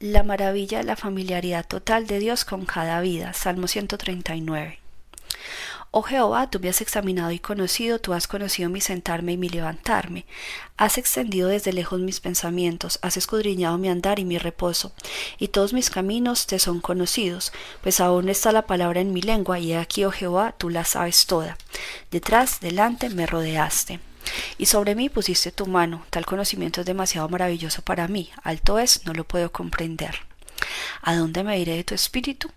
La maravilla de la familiaridad total de Dios con cada vida. Salmo 139. Oh Jehová, tú me has examinado y conocido, tú has conocido mi sentarme y mi levantarme. Has extendido desde lejos mis pensamientos, has escudriñado mi andar y mi reposo, y todos mis caminos te son conocidos, pues aún está la palabra en mi lengua, y aquí, oh Jehová, tú la sabes toda. Detrás, delante, me rodeaste. Y sobre mí pusiste tu mano, tal conocimiento es demasiado maravilloso para mí, alto es, no lo puedo comprender. ¿A dónde me iré de tu espíritu?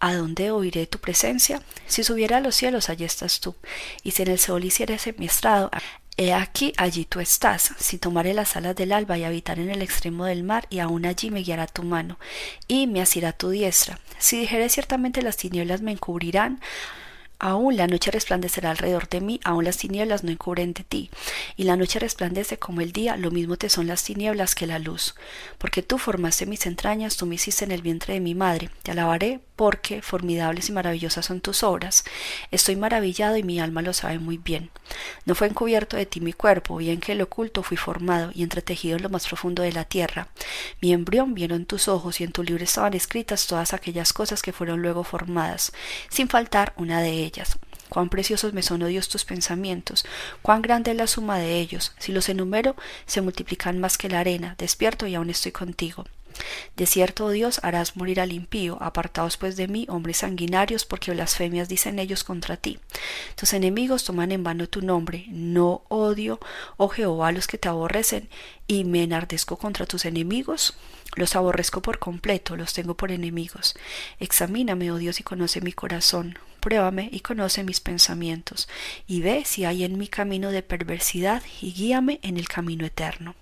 ¿A dónde oiré tu presencia? Si subiera a los cielos, allí estás tú, y si en el sol hiciese mi estrado, He aquí, allí tú estás. Si tomaré las alas del alba y habitar en el extremo del mar, y aún allí me guiará tu mano, y me asirá tu diestra. Si dijere ciertamente las tinieblas me encubrirán, Aún la noche resplandecerá alrededor de mí, aún las tinieblas no encubren de ti. Y la noche resplandece como el día, lo mismo te son las tinieblas que la luz. Porque tú formaste mis entrañas, tú me hiciste en el vientre de mi madre. Te alabaré porque formidables y maravillosas son tus obras. Estoy maravillado y mi alma lo sabe muy bien. No fue encubierto de ti mi cuerpo, bien que el oculto fui formado y entretejido en lo más profundo de la tierra. Mi embrión vieron tus ojos y en tu libro estaban escritas todas aquellas cosas que fueron luego formadas, sin faltar una de ellas Cuán preciosos me son, oh Dios, tus pensamientos, cuán grande es la suma de ellos. Si los enumero, se multiplican más que la arena. Despierto y aún estoy contigo. De cierto, Dios, harás morir al impío, apartaos pues de mí, hombres sanguinarios, porque blasfemias dicen ellos contra ti. Tus enemigos toman en vano tu nombre, no odio, oh Jehová, a los que te aborrecen, y me enardezco contra tus enemigos. Los aborrezco por completo, los tengo por enemigos. Examíname, oh Dios, y conoce mi corazón. Pruébame y conoce mis pensamientos, y ve si hay en mi camino de perversidad, y guíame en el camino eterno.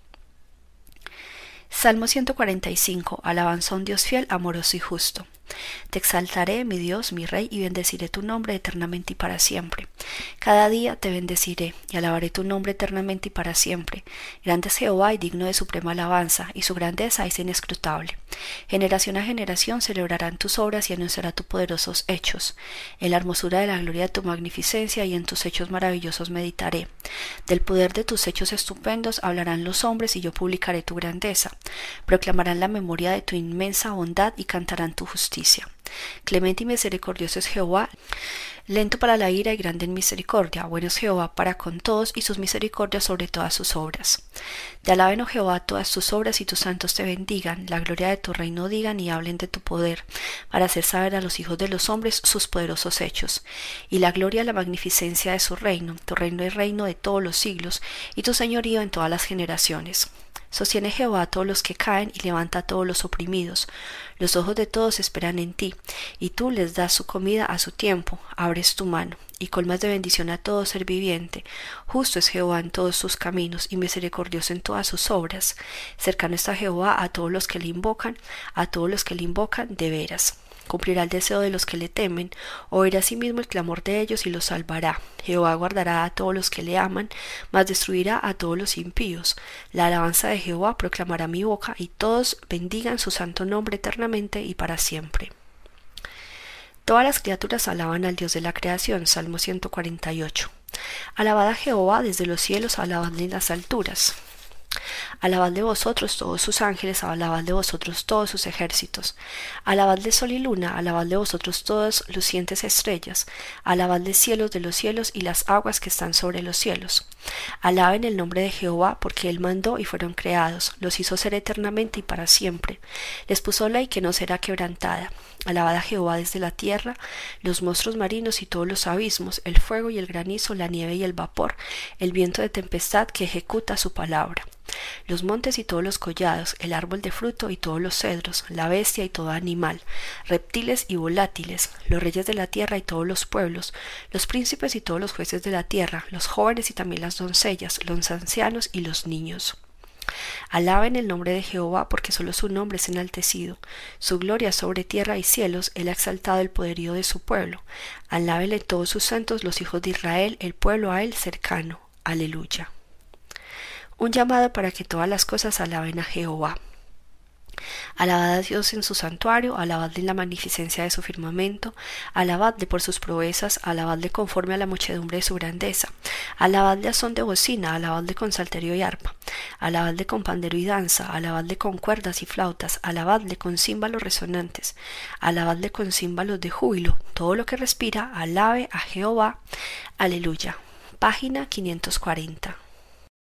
Salmo 145. Alabanza a un Dios fiel, amoroso y justo. Te exaltaré, mi Dios, mi Rey, y bendeciré tu nombre eternamente y para siempre. Cada día te bendeciré y alabaré tu nombre eternamente y para siempre. Grande es Jehová y digno de suprema alabanza, y su grandeza es inescrutable. Generación a generación celebrarán tus obras y anunciará tus poderosos hechos. En la hermosura de la gloria de tu magnificencia y en tus hechos maravillosos meditaré. Del poder de tus hechos estupendos hablarán los hombres y yo publicaré tu grandeza. Proclamarán la memoria de tu inmensa bondad y cantarán tu justicia. Clemente y misericordioso es Jehová, lento para la ira y grande en misericordia. Bueno es Jehová para con todos y sus misericordias sobre todas sus obras. Te alaben, oh Jehová, todas tus obras y tus santos te bendigan. La gloria de tu reino digan y hablen de tu poder, para hacer saber a los hijos de los hombres sus poderosos hechos. Y la gloria, la magnificencia de su reino. Tu reino es reino de todos los siglos y tu señorío en todas las generaciones. Sostiene Jehová a todos los que caen y levanta a todos los oprimidos. Los ojos de todos esperan en ti, y tú les das su comida a su tiempo. Abres tu mano y colmas de bendición a todo ser viviente. Justo es Jehová en todos sus caminos y misericordioso en todas sus obras. Cercano está Jehová a todos los que le invocan, a todos los que le invocan de veras cumplirá el deseo de los que le temen, oirá mismo el clamor de ellos y los salvará. Jehová guardará a todos los que le aman, mas destruirá a todos los impíos. La alabanza de Jehová proclamará mi boca, y todos bendigan su santo nombre eternamente y para siempre. Todas las criaturas alaban al Dios de la creación. Salmo 148. Alabad a Jehová desde los cielos, alabadle en las alturas. Alabadle vosotros todos sus ángeles, alabadle vosotros todos sus ejércitos. Alabadle sol y luna, alabadle vosotros todas lucientes estrellas. Alabadle cielos de los cielos y las aguas que están sobre los cielos. Alaben el nombre de Jehová, porque él mandó y fueron creados, los hizo ser eternamente y para siempre. Les puso ley que no será quebrantada. Alabad a Jehová desde la tierra, los monstruos marinos y todos los abismos, el fuego y el granizo, la nieve y el vapor, el viento de tempestad que ejecuta su palabra los montes y todos los collados, el árbol de fruto y todos los cedros, la bestia y todo animal, reptiles y volátiles, los reyes de la tierra y todos los pueblos, los príncipes y todos los jueces de la tierra, los jóvenes y también las doncellas, los ancianos y los niños. Alaben el nombre de Jehová, porque solo su nombre es enaltecido. Su gloria sobre tierra y cielos, él ha exaltado el poderío de su pueblo. Alábenle todos sus santos, los hijos de Israel, el pueblo a él cercano. Aleluya un llamado para que todas las cosas alaben a Jehová. Alabad a Dios en su santuario, alabadle en la magnificencia de su firmamento, alabadle por sus proezas, alabadle conforme a la muchedumbre de su grandeza, alabadle a son de bocina, alabadle con salterio y arpa, alabadle con pandero y danza, alabadle con cuerdas y flautas, alabadle con címbalos resonantes, alabadle con címbalos de júbilo, todo lo que respira, alabe a Jehová. Aleluya. Página 540.